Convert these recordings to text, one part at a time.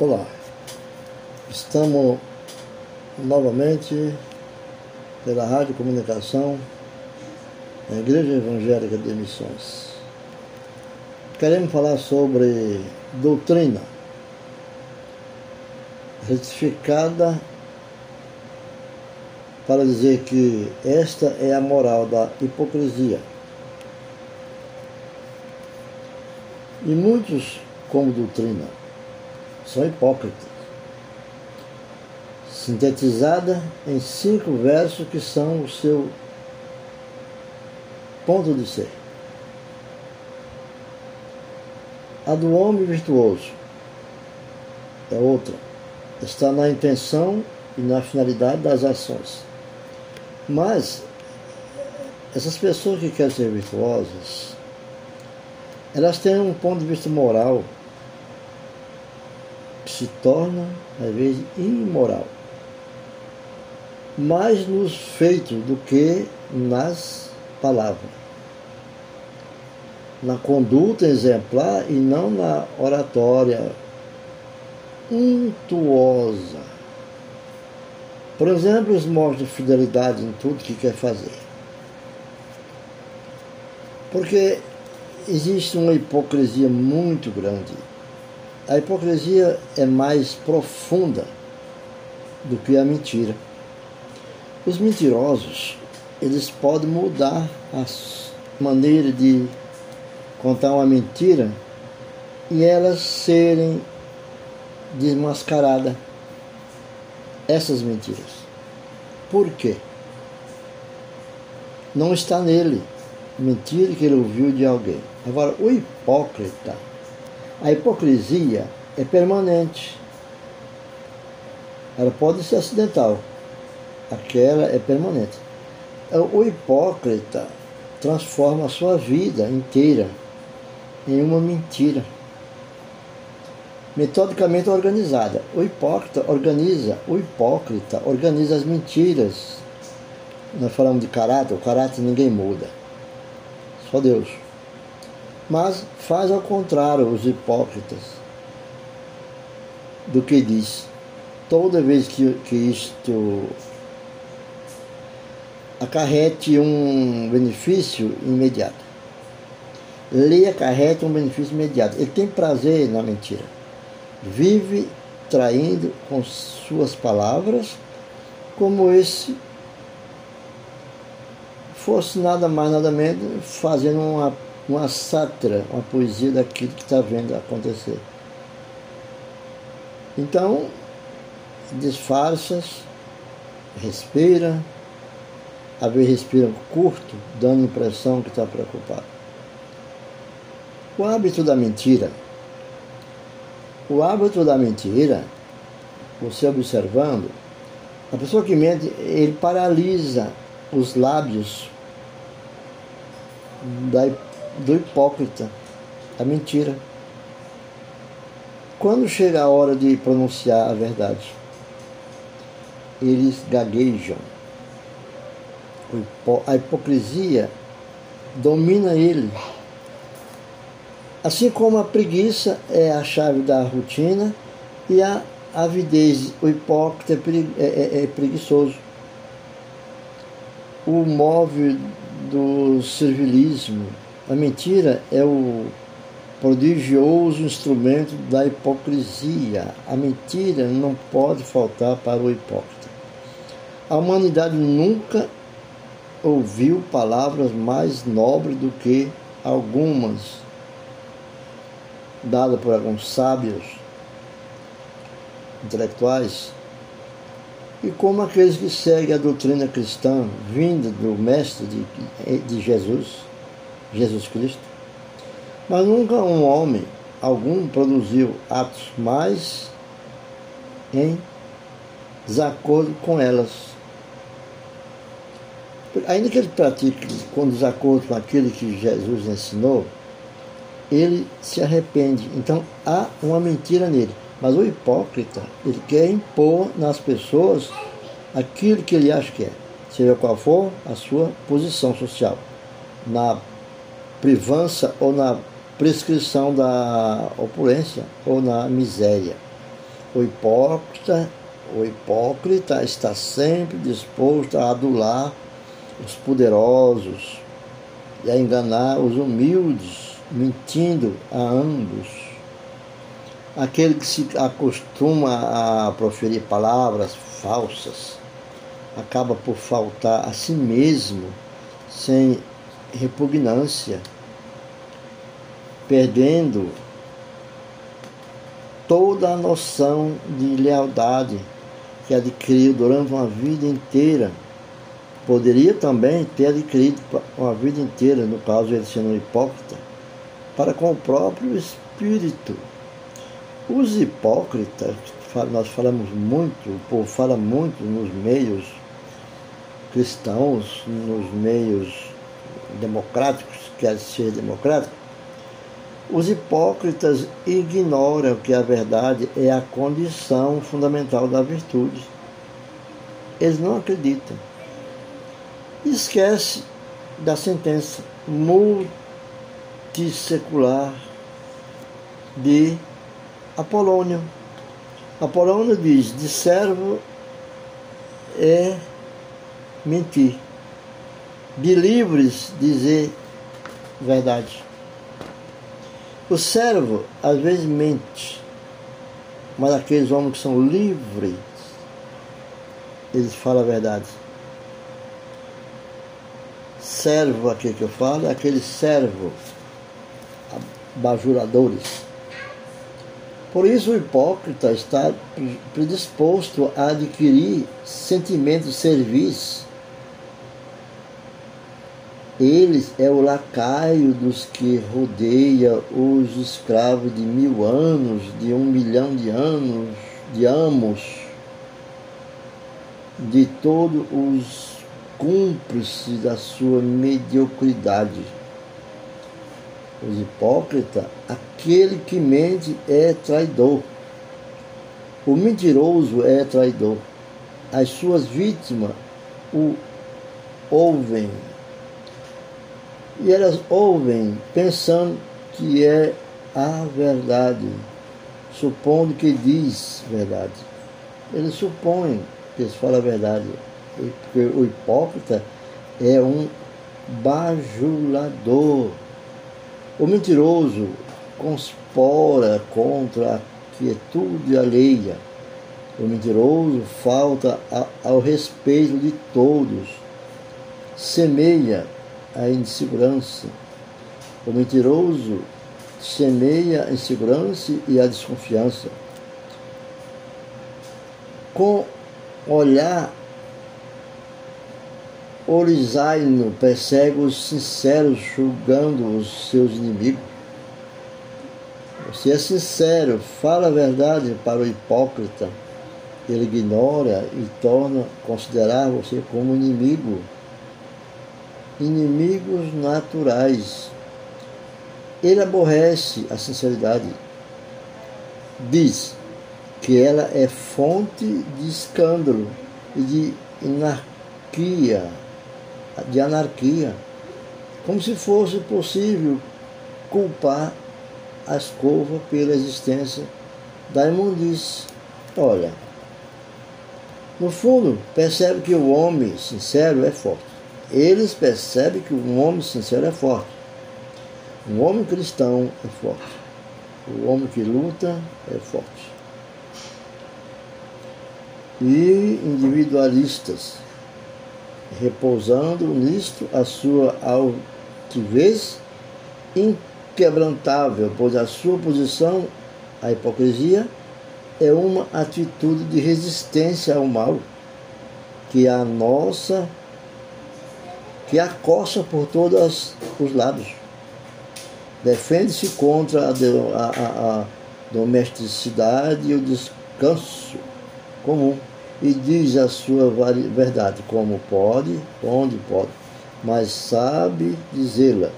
Olá, estamos novamente pela Rádio Comunicação na Igreja Evangélica de Missões. Queremos falar sobre doutrina retificada para dizer que esta é a moral da hipocrisia. E muitos, como doutrina, são hipócritas. Sintetizada em cinco versos que são o seu ponto de ser. A do homem virtuoso é outra. Está na intenção e na finalidade das ações. Mas essas pessoas que querem ser virtuosas, elas têm um ponto de vista moral se torna, às vezes, imoral. Mais nos feitos do que nas palavras. Na conduta exemplar e não na oratória untuosa. Por exemplo, os mostram fidelidade em tudo que quer fazer. Porque existe uma hipocrisia muito grande a hipocrisia é mais profunda do que a mentira. Os mentirosos, eles podem mudar a maneira de contar uma mentira e elas serem desmascaradas. Essas mentiras. Por quê? Não está nele mentira que ele ouviu de alguém. Agora, o hipócrita, a hipocrisia é permanente. Ela pode ser acidental. Aquela é permanente. O hipócrita transforma a sua vida inteira em uma mentira. Metodicamente organizada. O hipócrita organiza, o hipócrita organiza as mentiras. Nós falamos de caráter, o caráter ninguém muda. Só Deus mas faz ao contrário os hipócritas do que diz. Toda vez que, que isto acarrete um benefício imediato. Lhe acarrete um benefício imediato. Ele tem prazer na mentira. Vive traindo com suas palavras, como esse fosse nada mais, nada menos, fazendo uma uma sátira, uma poesia daquilo que está vendo acontecer. Então, disfarças, respira, às vezes respira curto, dando a impressão que está preocupado. O hábito da mentira. O hábito da mentira, você observando, a pessoa que mente, ele paralisa os lábios da do hipócrita, a mentira. Quando chega a hora de pronunciar a verdade, eles gaguejam. A hipocrisia domina ele. Assim como a preguiça é a chave da rotina e a avidez, o hipócrita é, é, é preguiçoso. O móvel do servilismo, a mentira é o prodigioso instrumento da hipocrisia. A mentira não pode faltar para o hipócrita. A humanidade nunca ouviu palavras mais nobres do que algumas dadas por alguns sábios intelectuais e como aqueles que seguem a doutrina cristã vinda do Mestre de, de Jesus Jesus Cristo. Mas nunca um homem algum produziu atos mais em desacordo com elas. Ainda que ele pratique com desacordo com aquilo que Jesus ensinou, ele se arrepende. Então há uma mentira nele. Mas o hipócrita, ele quer impor nas pessoas aquilo que ele acha que é, seja qual for a sua posição social. Na privança ou na prescrição da opulência ou na miséria. O hipócrita, o hipócrita está sempre disposto a adular os poderosos e a enganar os humildes, mentindo a ambos. Aquele que se acostuma a proferir palavras falsas acaba por faltar a si mesmo sem repugnância, perdendo toda a noção de lealdade que adquiriu durante uma vida inteira. Poderia também ter adquirido uma vida inteira, no caso ele sendo um hipócrita, para com o próprio espírito. Os hipócritas, nós falamos muito, o povo fala muito nos meios cristãos, nos meios democráticos, quer ser democrático, os hipócritas ignoram que a verdade é a condição fundamental da virtude. Eles não acreditam. Esquece da sentença multissecular de Apolônio. Apolônio diz: de servo é mentir, de livres dizer verdade. O servo às vezes mente, mas aqueles homens que são livres, eles falam a verdade. Servo aqui que eu falo é aquele servo, bajuladores. Por isso o hipócrita está predisposto a adquirir sentimentos de serviço ele é o lacaio dos que rodeia os escravos de mil anos, de um milhão de anos, de amos, de todos os cúmplices da sua mediocridade. Os hipócritas, aquele que mente é traidor. O mentiroso é traidor. As suas vítimas o ouvem e elas ouvem pensando que é a verdade, supondo que diz verdade. Eles supõem que eles falam a verdade, porque o hipócrita é um bajulador. O mentiroso conspora contra a quietude alheia. O mentiroso falta ao respeito de todos, semeia a insegurança. O mentiroso semeia a insegurança e a desconfiança. Com olhar orizaino persegue os sinceros, julgando os seus inimigos. Você é sincero, fala a verdade para o hipócrita. Ele ignora e torna considerar você como inimigo inimigos naturais. Ele aborrece a sinceridade. Diz que ela é fonte de escândalo e de anarquia, de anarquia, como se fosse possível culpar a escova pela existência da imundície. Olha, no fundo, percebe que o homem sincero é forte eles percebem que um homem sincero é forte. Um homem cristão é forte. O homem que luta é forte. E individualistas, repousando nisto a sua altivez inquebrantável, pois a sua posição, a hipocrisia, é uma atitude de resistência ao mal, que a nossa que acossa por todos os lados. Defende-se contra a, a, a, domesticidade e o descanso comum e diz a sua verdade como pode, onde pode, mas sabe dizê-la.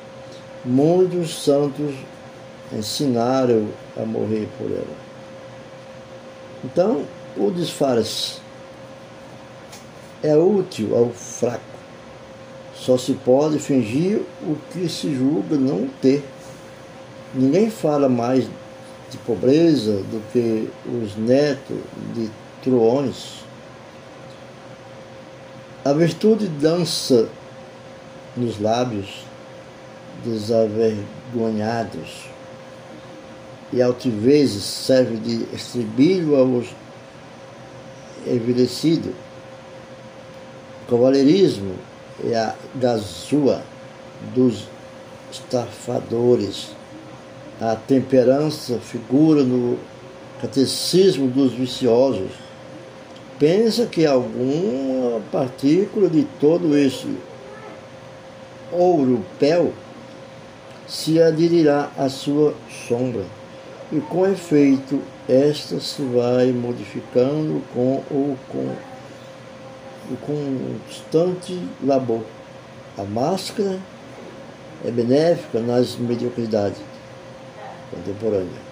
Muitos santos ensinaram a morrer por ela. Então, o disfarce é útil ao fraco só se pode fingir o que se julga não ter. Ninguém fala mais de pobreza do que os netos de truões. A virtude dança nos lábios desavergonhados e altivez serve de estribilho aos envelhecidos. O cavalheirismo é a gazua dos estafadores. A temperança figura no catecismo dos viciosos. Pensa que alguma partícula de todo esse ouro pel se aderirá à sua sombra e com efeito esta se vai modificando com o com o constante labor. A máscara é benéfica nas mediocridades contemporâneas.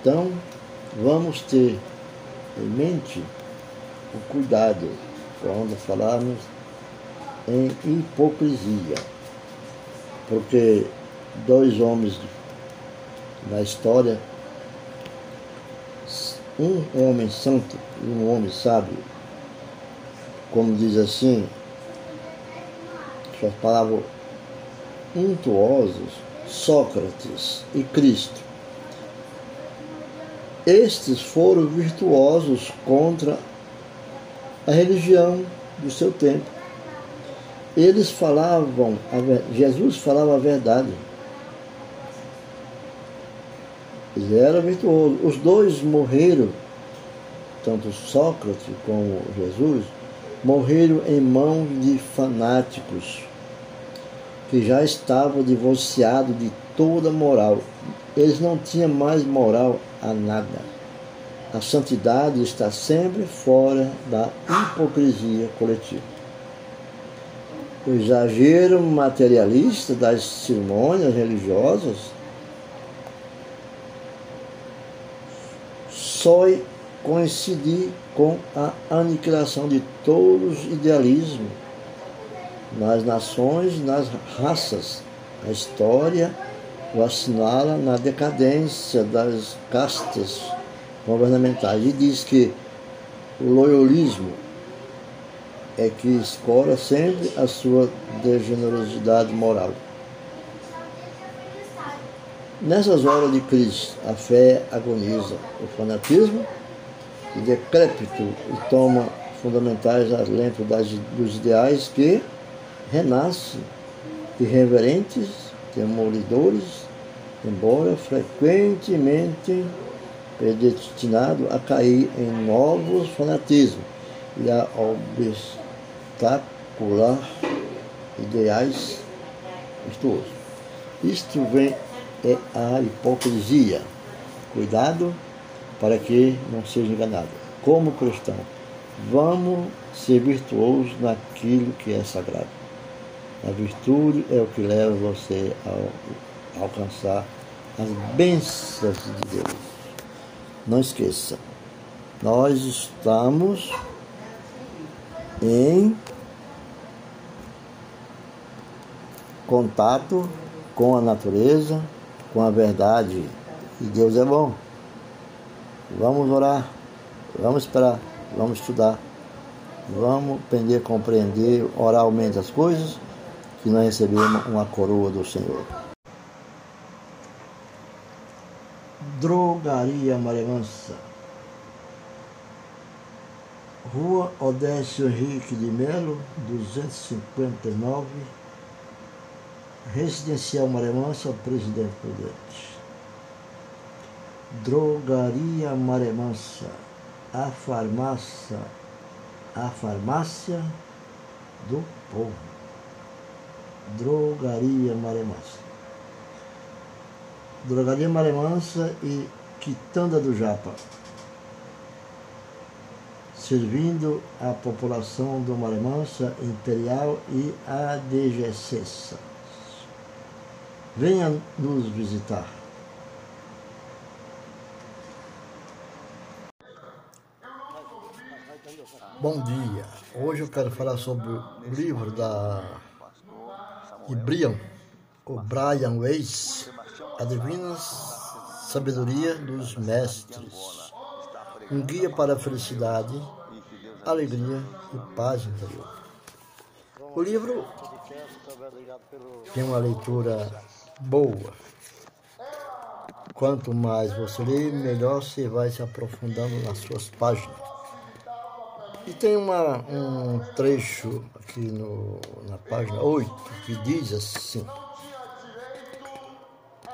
Então, vamos ter em mente o cuidado quando falarmos em hipocrisia, porque dois homens na história, um homem santo e um homem sábio, como diz assim, suas palavras untuosos, Sócrates e Cristo. Estes foram virtuosos contra a religião do seu tempo. Eles falavam, Jesus falava a verdade. Ele era virtuoso. Os dois morreram, tanto Sócrates como Jesus, morreram em mãos de fanáticos que já estavam divorciados de toda moral. Eles não tinham mais moral a nada. A santidade está sempre fora da hipocrisia coletiva. O exagero materialista das cerimônias religiosas só coincidir com a aniquilação de todos os idealismos nas nações, nas raças. A história o assinala na decadência das castas governamentais e diz que o loyalismo é que escola sempre a sua degenerosidade moral. Nessas horas de crise, a fé agoniza. O fanatismo e decrépito e toma fundamentais alento das, dos ideais que renascem irreverentes, temolidores, embora frequentemente predestinado a cair em novos fanatismos e a obstacular ideais virtuosos. Isto vem é a hipocrisia. Cuidado para que não seja enganado. Como cristão, vamos ser virtuosos naquilo que é sagrado. A virtude é o que leva você a alcançar as bênçãos de Deus. Não esqueça, nós estamos em contato com a natureza, com a verdade. E Deus é bom. Vamos orar, vamos esperar, vamos estudar, vamos aprender a compreender oralmente as coisas, que nós recebemos uma coroa do Senhor. Drogaria Maremansa Rua Odécio Henrique de Melo, 259, Residencial Maremansa, Presidente Prudente. Drogaria Maremansa, a farmácia, a farmácia do povo. Drogaria Maremansa. Drogaria Maremansa e Quitanda do Japa, servindo a população do Maremansa Imperial e ADGC. Venha nos visitar. Bom dia. Hoje eu quero falar sobre o livro da de Brian, o Brian Weiss, A Divina sabedoria dos mestres, um guia para a felicidade, alegria e paz interior. O livro tem uma leitura boa. Quanto mais você lê, melhor você vai se aprofundando nas suas páginas. E tem uma, um trecho aqui no, na página 8 que diz assim: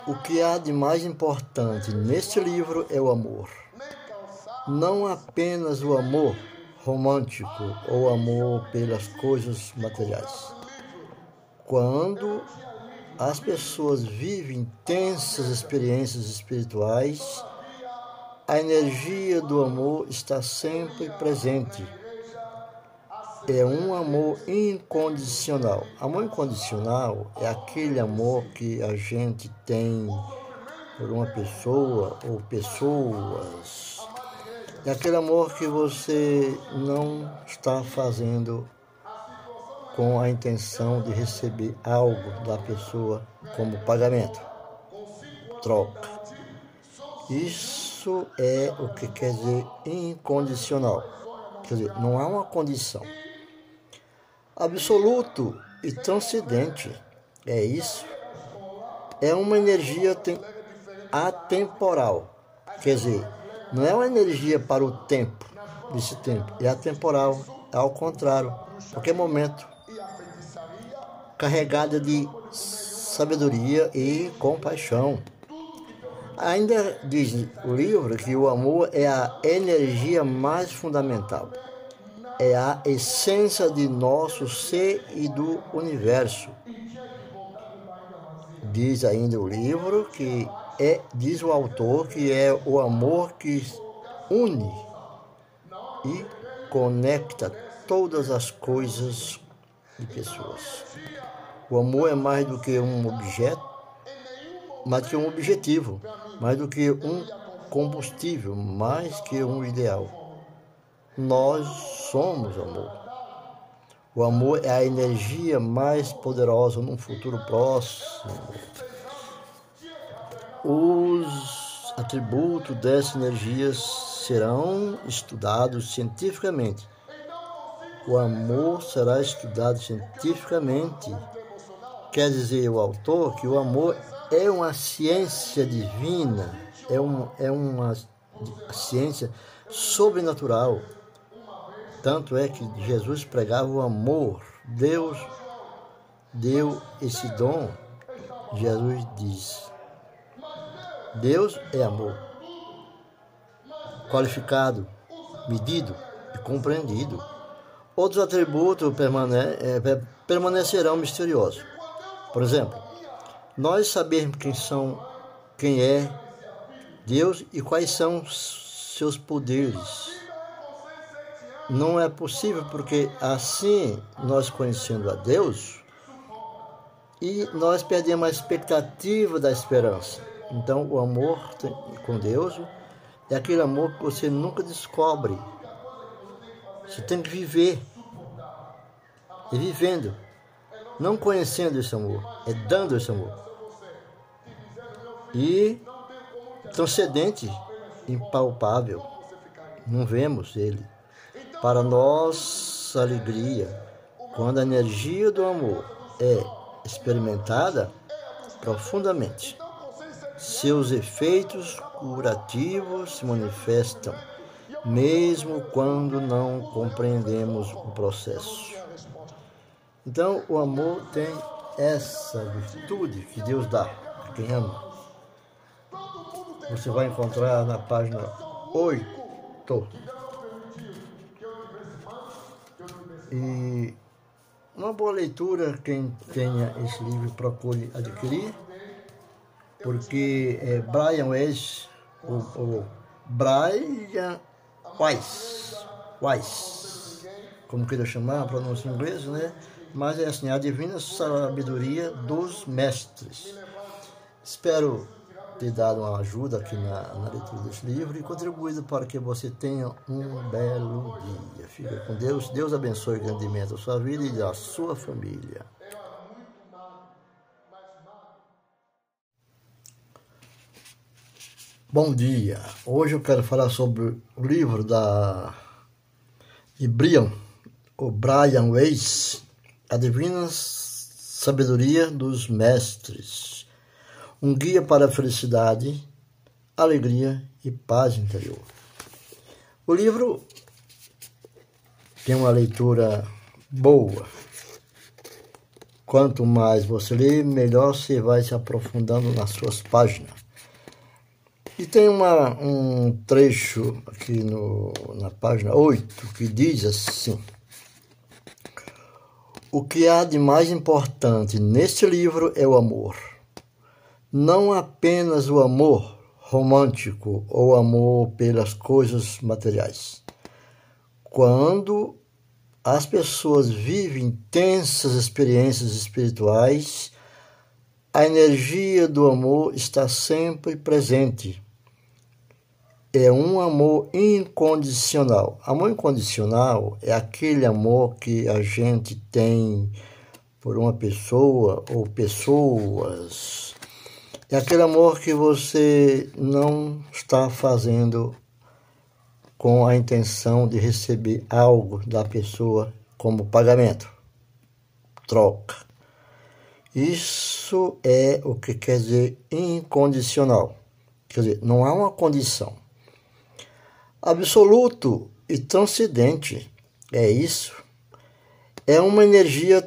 O que há de mais importante neste livro é o amor. Não apenas o amor romântico ou amor pelas coisas materiais. Quando as pessoas vivem intensas experiências espirituais, a energia do amor está sempre presente é um amor incondicional. Amor incondicional é aquele amor que a gente tem por uma pessoa ou pessoas. É aquele amor que você não está fazendo com a intenção de receber algo da pessoa como pagamento, troca. Isso é o que quer dizer incondicional. Quer dizer, não há uma condição absoluto e transcendente. É isso. É uma energia atemporal. Quer dizer, não é uma energia para o tempo, desse tempo, é atemporal, é ao contrário, qualquer momento. Carregada de sabedoria e compaixão. Ainda diz o livro que o amor é a energia mais fundamental é a essência de nosso ser e do universo. Diz ainda o livro que é, diz o autor, que é o amor que une e conecta todas as coisas e pessoas. O amor é mais do que um objeto, mais do que um objetivo, mais do que um combustível, mais que um ideal. Nós somos amor. O amor é a energia mais poderosa num futuro próximo. Os atributos dessa energia serão estudados cientificamente. O amor será estudado cientificamente. Quer dizer o autor que o amor é uma ciência divina, é, um, é uma ciência sobrenatural tanto é que Jesus pregava o amor. Deus deu esse dom. Jesus diz: Deus é amor. Qualificado, medido e compreendido. Outros atributos é, permanecerão misteriosos. Por exemplo, nós sabemos quem são, quem é Deus e quais são seus poderes não é possível porque assim nós conhecendo a Deus e nós perdemos a expectativa da esperança. Então o amor com Deus é aquele amor que você nunca descobre. Você tem que viver. E vivendo. Não conhecendo esse amor, é dando esse amor. E transcendente, impalpável. Não vemos ele para nossa alegria, quando a energia do amor é experimentada profundamente. Seus efeitos curativos se manifestam, mesmo quando não compreendemos o processo. Então, o amor tem essa virtude que Deus dá a quem ama. Você vai encontrar na página 8 e uma boa leitura, quem tenha esse livro procure adquirir, porque é Brian Weiss, o, o Brian Weiss, Weiss, como queira chamar, a pronúncia em inglês, né? Mas é assim, a divina sabedoria dos mestres. Espero ter dado uma ajuda aqui na, na leitura desse livro e contribuído para que você tenha um belo dia. Fica com Deus. Deus abençoe grandemente a sua vida e a sua família. Bom dia. Hoje eu quero falar sobre o livro da de Brian, o Brian Weiss, A Divina Sabedoria dos Mestres. Um guia para a felicidade, alegria e paz interior. O livro tem uma leitura boa. Quanto mais você lê, melhor você vai se aprofundando nas suas páginas. E tem uma, um trecho aqui no, na página 8 que diz assim: O que há de mais importante neste livro é o amor. Não apenas o amor romântico ou amor pelas coisas materiais. Quando as pessoas vivem intensas experiências espirituais, a energia do amor está sempre presente é um amor incondicional. Amor incondicional é aquele amor que a gente tem por uma pessoa ou pessoas. É aquele amor que você não está fazendo com a intenção de receber algo da pessoa como pagamento, troca. Isso é o que quer dizer incondicional. Quer dizer, não há uma condição absoluto e transcendente. É isso. É uma energia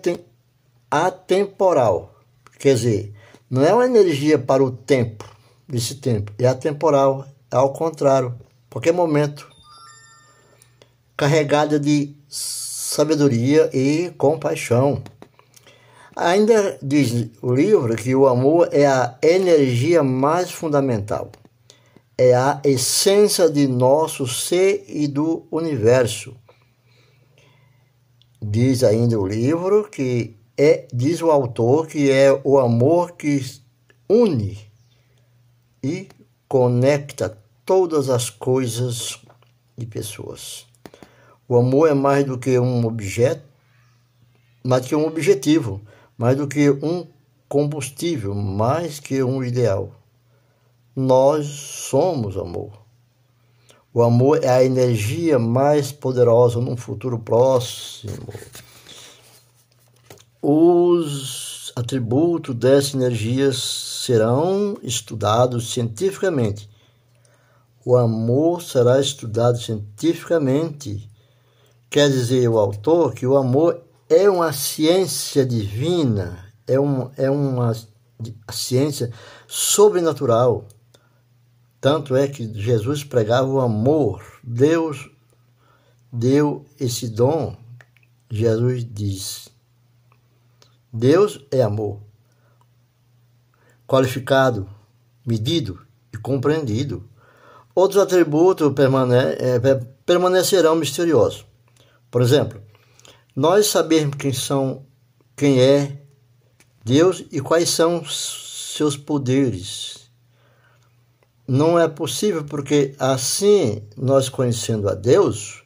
atemporal. Quer dizer, não é uma energia para o tempo, desse tempo, é atemporal, é ao contrário, qualquer momento. Carregada de sabedoria e compaixão. Ainda diz o livro que o amor é a energia mais fundamental é a essência de nosso ser e do universo. Diz ainda o livro que é, diz o autor que é o amor que une e conecta todas as coisas e pessoas. O amor é mais do que um objeto, mais que um objetivo, mais do que um combustível, mais que um ideal. Nós somos amor. O amor é a energia mais poderosa num futuro próximo. Os atributos dessa energia serão estudados cientificamente. O amor será estudado cientificamente. Quer dizer o autor que o amor é uma ciência divina, é, um, é uma ciência sobrenatural. Tanto é que Jesus pregava o amor. Deus deu esse dom. Jesus diz: Deus é amor. Qualificado, medido e compreendido. Outros atributos permane é, permanecerão misteriosos. Por exemplo, nós sabemos quem são, quem é Deus e quais são seus poderes não é possível porque assim nós conhecendo a Deus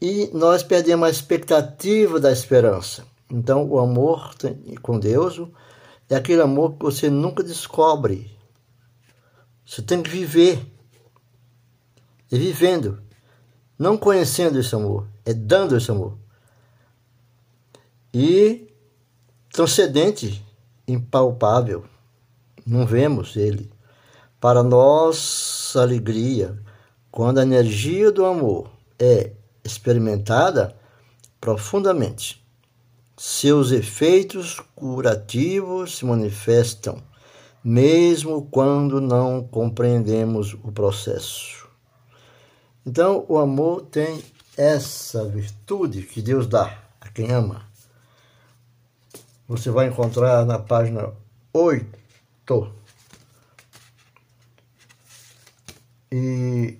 e nós perdemos a expectativa da esperança. Então o amor com Deus é aquele amor que você nunca descobre. Você tem que viver. E vivendo, não conhecendo esse amor, é dando esse amor. E transcendente, impalpável. Não vemos ele para nossa alegria, quando a energia do amor é experimentada profundamente. Seus efeitos curativos se manifestam, mesmo quando não compreendemos o processo. Então, o amor tem essa virtude que Deus dá a quem ama. Você vai encontrar na página 8 E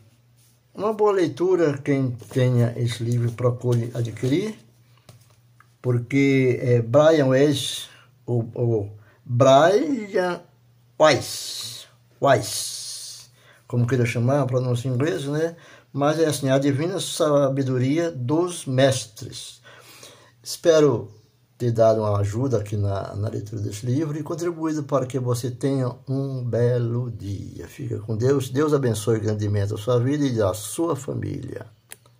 uma boa leitura, quem tenha esse livro procure adquirir, porque é Brian Weiss, o, o Brian Weiss, Weiss, como queira chamar, a pronúncia em inglês, né? Mas é assim, a divina sabedoria dos mestres. Espero ter dado uma ajuda aqui na, na leitura desse livro e contribuído para que você tenha um belo dia. Fica com Deus. Deus abençoe grandemente a sua vida e a sua família.